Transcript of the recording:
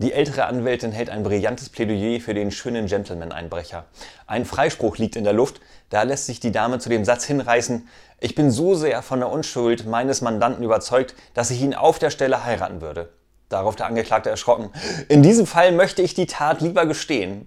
Die ältere Anwältin hält ein brillantes Plädoyer für den schönen Gentleman-Einbrecher. Ein Freispruch liegt in der Luft, da lässt sich die Dame zu dem Satz hinreißen, ich bin so sehr von der Unschuld meines Mandanten überzeugt, dass ich ihn auf der Stelle heiraten würde. Darauf der Angeklagte erschrocken, in diesem Fall möchte ich die Tat lieber gestehen.